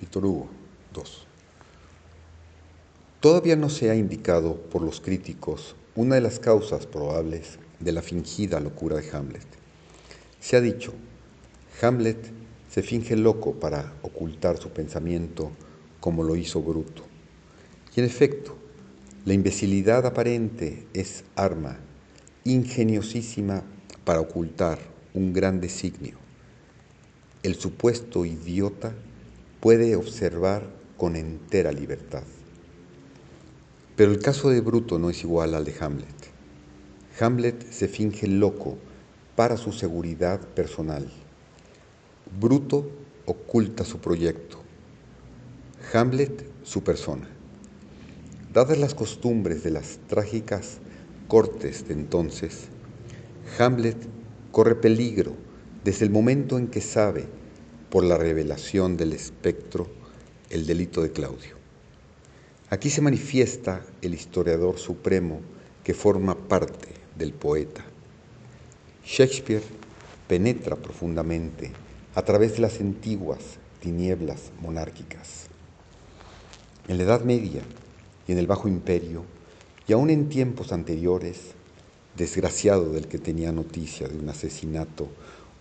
Víctor Hugo, 2. Todavía no se ha indicado por los críticos una de las causas probables de la fingida locura de Hamlet. Se ha dicho, Hamlet se finge loco para ocultar su pensamiento como lo hizo Bruto. Y en efecto, la imbecilidad aparente es arma ingeniosísima para ocultar un gran designio. El supuesto idiota puede observar con entera libertad. Pero el caso de Bruto no es igual al de Hamlet. Hamlet se finge loco para su seguridad personal. Bruto oculta su proyecto. Hamlet su persona. Dadas las costumbres de las trágicas cortes de entonces, Hamlet corre peligro desde el momento en que sabe, por la revelación del espectro, el delito de Claudio. Aquí se manifiesta el historiador supremo que forma parte del poeta. Shakespeare penetra profundamente a través de las antiguas tinieblas monárquicas. En la Edad Media y en el Bajo Imperio, y aún en tiempos anteriores, desgraciado del que tenía noticia de un asesinato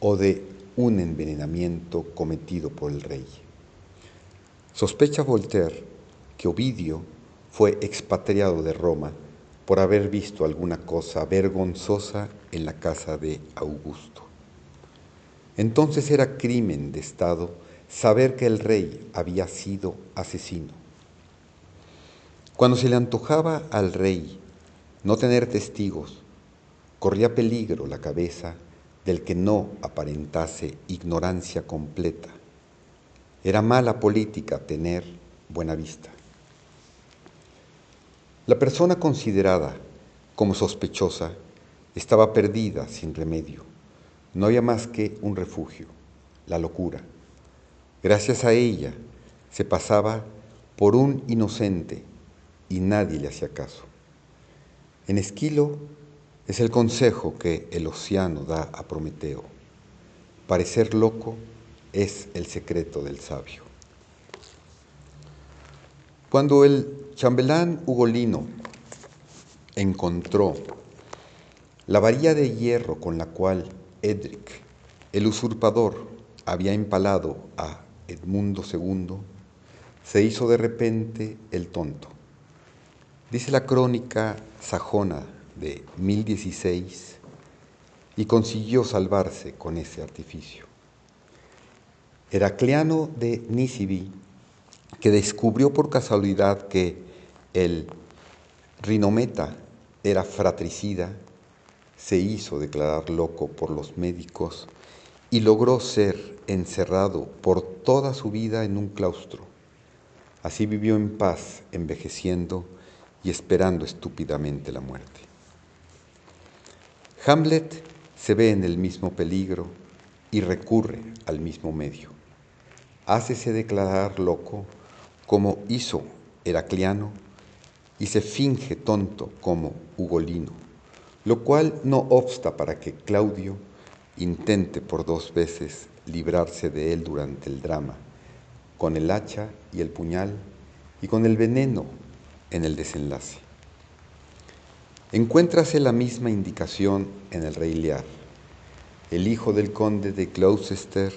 o de un envenenamiento cometido por el rey. Sospecha Voltaire que Ovidio fue expatriado de Roma por haber visto alguna cosa vergonzosa en la casa de Augusto. Entonces era crimen de Estado saber que el rey había sido asesino. Cuando se le antojaba al rey no tener testigos, corría peligro la cabeza del que no aparentase ignorancia completa. Era mala política tener buena vista. La persona considerada como sospechosa estaba perdida sin remedio. No había más que un refugio, la locura. Gracias a ella se pasaba por un inocente y nadie le hacía caso. En Esquilo es el consejo que el océano da a Prometeo. Parecer loco es el secreto del sabio. Cuando el chambelán Ugolino encontró la varilla de hierro con la cual Edric, el usurpador, había empalado a Edmundo II, se hizo de repente el tonto. Dice la crónica sajona de 1016 y consiguió salvarse con ese artificio. Heracleano de Nisibi que descubrió por casualidad que el rinometa era fratricida, se hizo declarar loco por los médicos y logró ser encerrado por toda su vida en un claustro. Así vivió en paz, envejeciendo y esperando estúpidamente la muerte. Hamlet se ve en el mismo peligro y recurre al mismo medio. Hácese declarar loco como hizo Heracliano y se finge tonto como Ugolino, lo cual no obsta para que Claudio intente por dos veces librarse de él durante el drama, con el hacha y el puñal y con el veneno en el desenlace. Encuéntrase la misma indicación en el rey Lear. El hijo del conde de Gloucester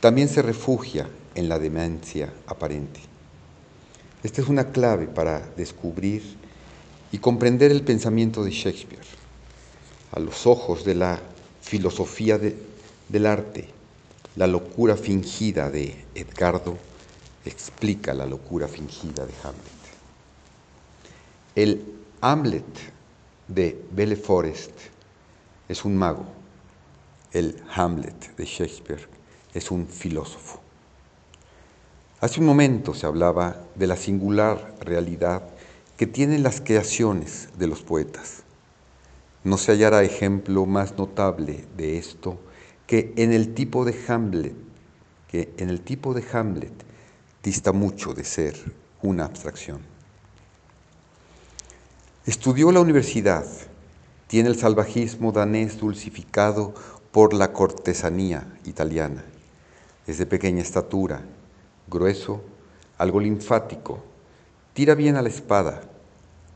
también se refugia en la demencia aparente. Esta es una clave para descubrir y comprender el pensamiento de Shakespeare. A los ojos de la filosofía del arte, la locura fingida de Edgardo explica la locura fingida de Hamlet. El Hamlet de Belle Forest es un mago. El Hamlet de Shakespeare es un filósofo. Hace un momento se hablaba de la singular realidad que tienen las creaciones de los poetas. No se hallará ejemplo más notable de esto que en el tipo de Hamlet, que en el tipo de Hamlet dista mucho de ser una abstracción. Estudió la universidad, Tiene el salvajismo danés dulcificado por la cortesanía italiana. Es de pequeña estatura, grueso, algo linfático, tira bien a la espada,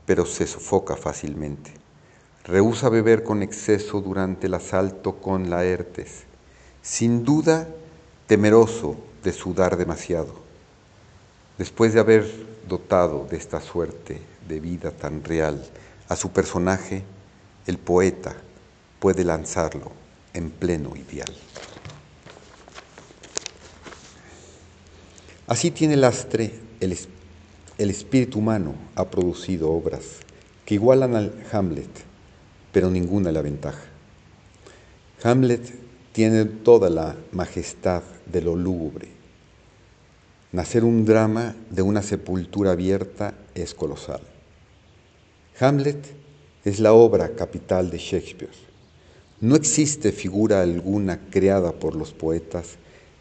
pero se sofoca fácilmente. Rehúsa beber con exceso durante el asalto con Laertes, sin duda temeroso de sudar demasiado. Después de haber dotado de esta suerte de vida tan real a su personaje, el poeta puede lanzarlo en pleno ideal. Así tiene lastre el, el espíritu humano ha producido obras que igualan al Hamlet, pero ninguna la ventaja. Hamlet tiene toda la majestad de lo lúgubre. Nacer un drama de una sepultura abierta es colosal. Hamlet es la obra capital de Shakespeare. No existe figura alguna creada por los poetas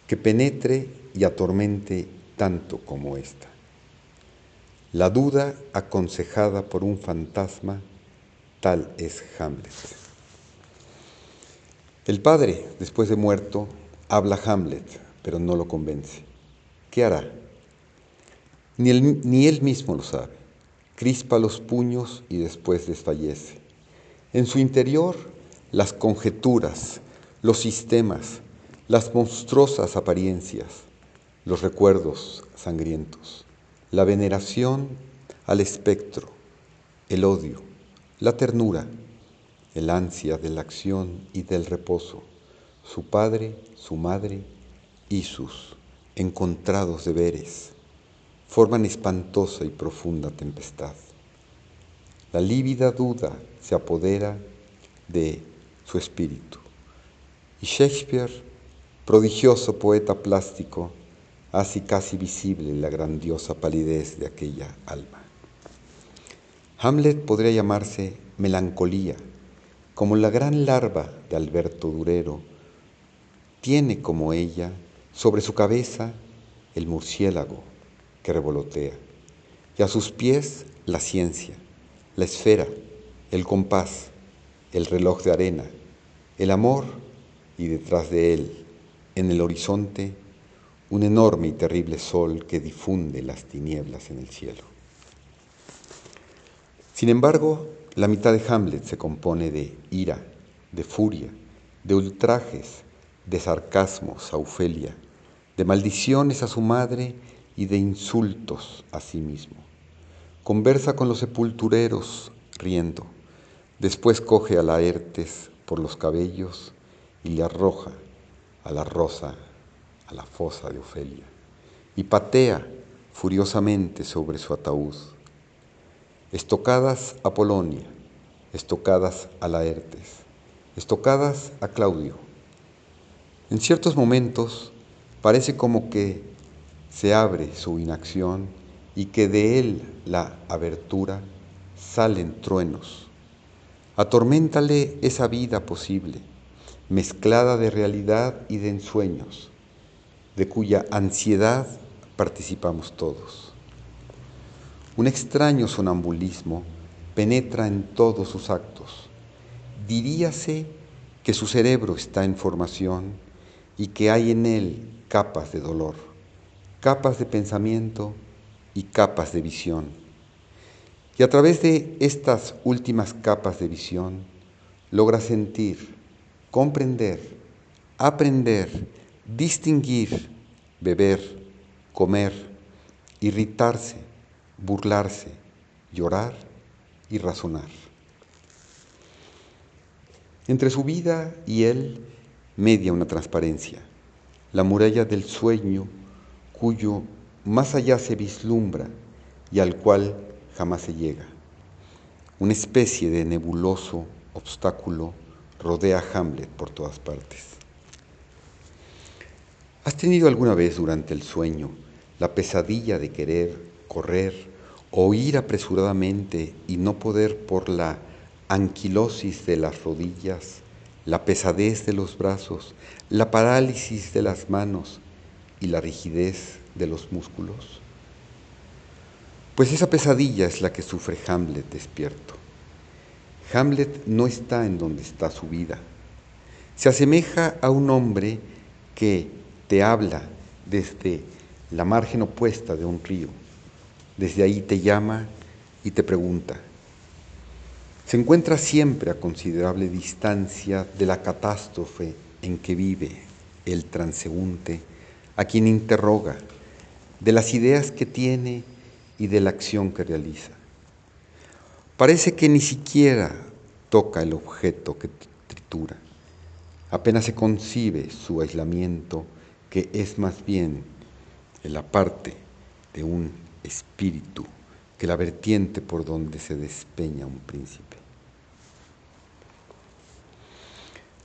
que penetre y atormente tanto como esta. La duda aconsejada por un fantasma, tal es Hamlet. El padre, después de muerto, habla Hamlet, pero no lo convence. ¿Qué hará? Ni él, ni él mismo lo sabe. Crispa los puños y después desfallece. En su interior, las conjeturas, los sistemas, las monstruosas apariencias, los recuerdos sangrientos, la veneración al espectro, el odio, la ternura, el ansia de la acción y del reposo, su padre, su madre y sus encontrados deberes, forman espantosa y profunda tempestad. La lívida duda se apodera de su espíritu. Y Shakespeare, prodigioso poeta plástico, hace casi visible la grandiosa palidez de aquella alma. Hamlet podría llamarse melancolía, como la gran larva de Alberto Durero, tiene como ella sobre su cabeza el murciélago que revolotea, y a sus pies la ciencia, la esfera, el compás, el reloj de arena, el amor y detrás de él, en el horizonte, un enorme y terrible sol que difunde las tinieblas en el cielo. Sin embargo, la mitad de Hamlet se compone de ira, de furia, de ultrajes, de sarcasmos a Ofelia, de maldiciones a su madre y de insultos a sí mismo. Conversa con los sepultureros riendo. Después coge a Laertes por los cabellos y le arroja a la rosa, a la fosa de Ofelia, y patea furiosamente sobre su ataúd. Estocadas a Polonia, estocadas a Laertes, estocadas a Claudio. En ciertos momentos parece como que se abre su inacción y que de él la abertura salen truenos Atorméntale esa vida posible, mezclada de realidad y de ensueños, de cuya ansiedad participamos todos. Un extraño sonambulismo penetra en todos sus actos. Diríase que su cerebro está en formación y que hay en él capas de dolor, capas de pensamiento y capas de visión y a través de estas últimas capas de visión logra sentir, comprender, aprender, distinguir, beber, comer, irritarse, burlarse, llorar y razonar. Entre su vida y él media una transparencia, la muralla del sueño cuyo más allá se vislumbra y al cual jamás se llega. Una especie de nebuloso obstáculo rodea a Hamlet por todas partes. ¿Has tenido alguna vez durante el sueño la pesadilla de querer correr o ir apresuradamente y no poder por la anquilosis de las rodillas, la pesadez de los brazos, la parálisis de las manos y la rigidez de los músculos? Pues esa pesadilla es la que sufre Hamlet despierto. Hamlet no está en donde está su vida. Se asemeja a un hombre que te habla desde la margen opuesta de un río. Desde ahí te llama y te pregunta. Se encuentra siempre a considerable distancia de la catástrofe en que vive el transeúnte, a quien interroga, de las ideas que tiene y de la acción que realiza. Parece que ni siquiera toca el objeto que tritura. Apenas se concibe su aislamiento, que es más bien la parte de un espíritu que la vertiente por donde se despeña un príncipe.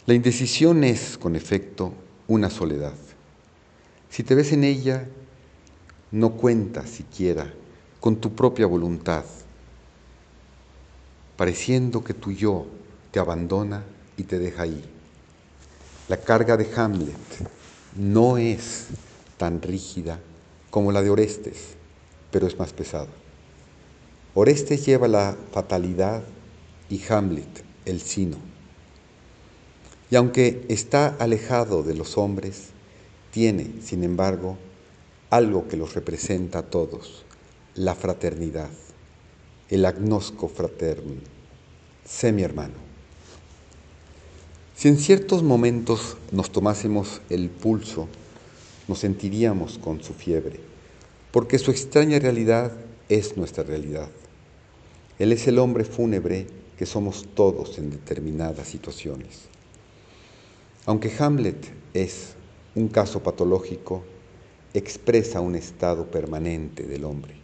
La indecisión es, con efecto, una soledad. Si te ves en ella, no cuentas siquiera con tu propia voluntad pareciendo que tu yo te abandona y te deja ahí. La carga de Hamlet no es tan rígida como la de Orestes, pero es más pesada. Orestes lleva la fatalidad y Hamlet el sino. Y aunque está alejado de los hombres, tiene, sin embargo, algo que los representa a todos, la fraternidad el agnosco fraterno, sé mi hermano. Si en ciertos momentos nos tomásemos el pulso, nos sentiríamos con su fiebre, porque su extraña realidad es nuestra realidad. Él es el hombre fúnebre que somos todos en determinadas situaciones. Aunque Hamlet es un caso patológico, expresa un estado permanente del hombre.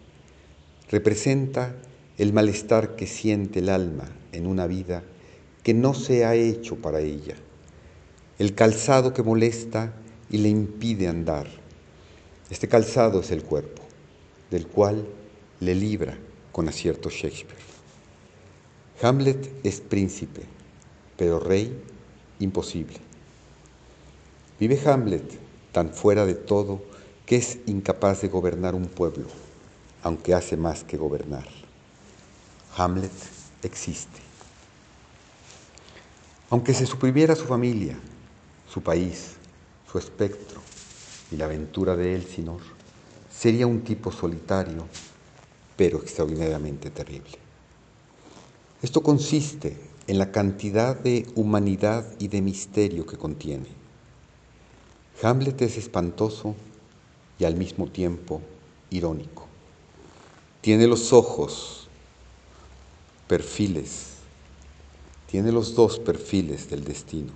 Representa el malestar que siente el alma en una vida que no se ha hecho para ella, el calzado que molesta y le impide andar. Este calzado es el cuerpo, del cual le libra con acierto Shakespeare. Hamlet es príncipe, pero rey imposible. Vive Hamlet tan fuera de todo que es incapaz de gobernar un pueblo, aunque hace más que gobernar. Hamlet existe. Aunque se suprimiera su familia, su país, su espectro y la aventura de Elsinor, sería un tipo solitario, pero extraordinariamente terrible. Esto consiste en la cantidad de humanidad y de misterio que contiene. Hamlet es espantoso y al mismo tiempo irónico. Tiene los ojos perfiles, tiene los dos perfiles del destino.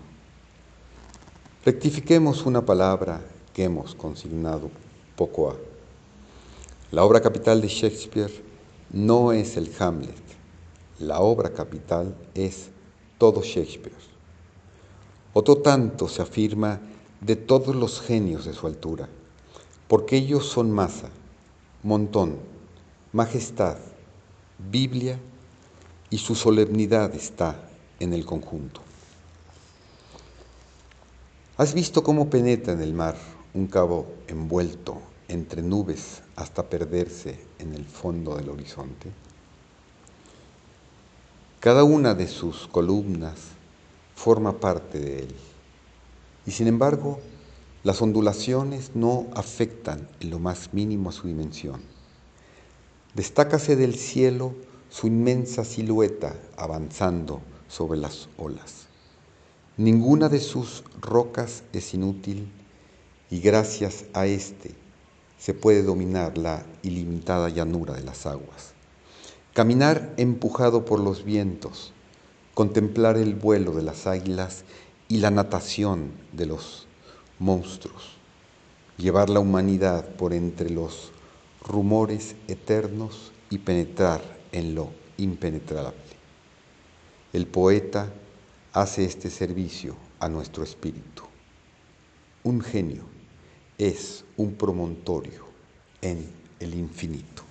Rectifiquemos una palabra que hemos consignado poco a. La obra capital de Shakespeare no es el Hamlet, la obra capital es todo Shakespeare. Otro tanto se afirma de todos los genios de su altura, porque ellos son masa, montón, majestad, Biblia y su solemnidad está en el conjunto. ¿Has visto cómo penetra en el mar un cabo envuelto entre nubes hasta perderse en el fondo del horizonte? Cada una de sus columnas forma parte de él y sin embargo las ondulaciones no afectan en lo más mínimo a su dimensión. Destácase del cielo su inmensa silueta avanzando sobre las olas. Ninguna de sus rocas es inútil y gracias a éste se puede dominar la ilimitada llanura de las aguas. Caminar empujado por los vientos, contemplar el vuelo de las águilas y la natación de los monstruos, llevar la humanidad por entre los rumores eternos y penetrar en lo impenetrable. El poeta hace este servicio a nuestro espíritu. Un genio es un promontorio en el infinito.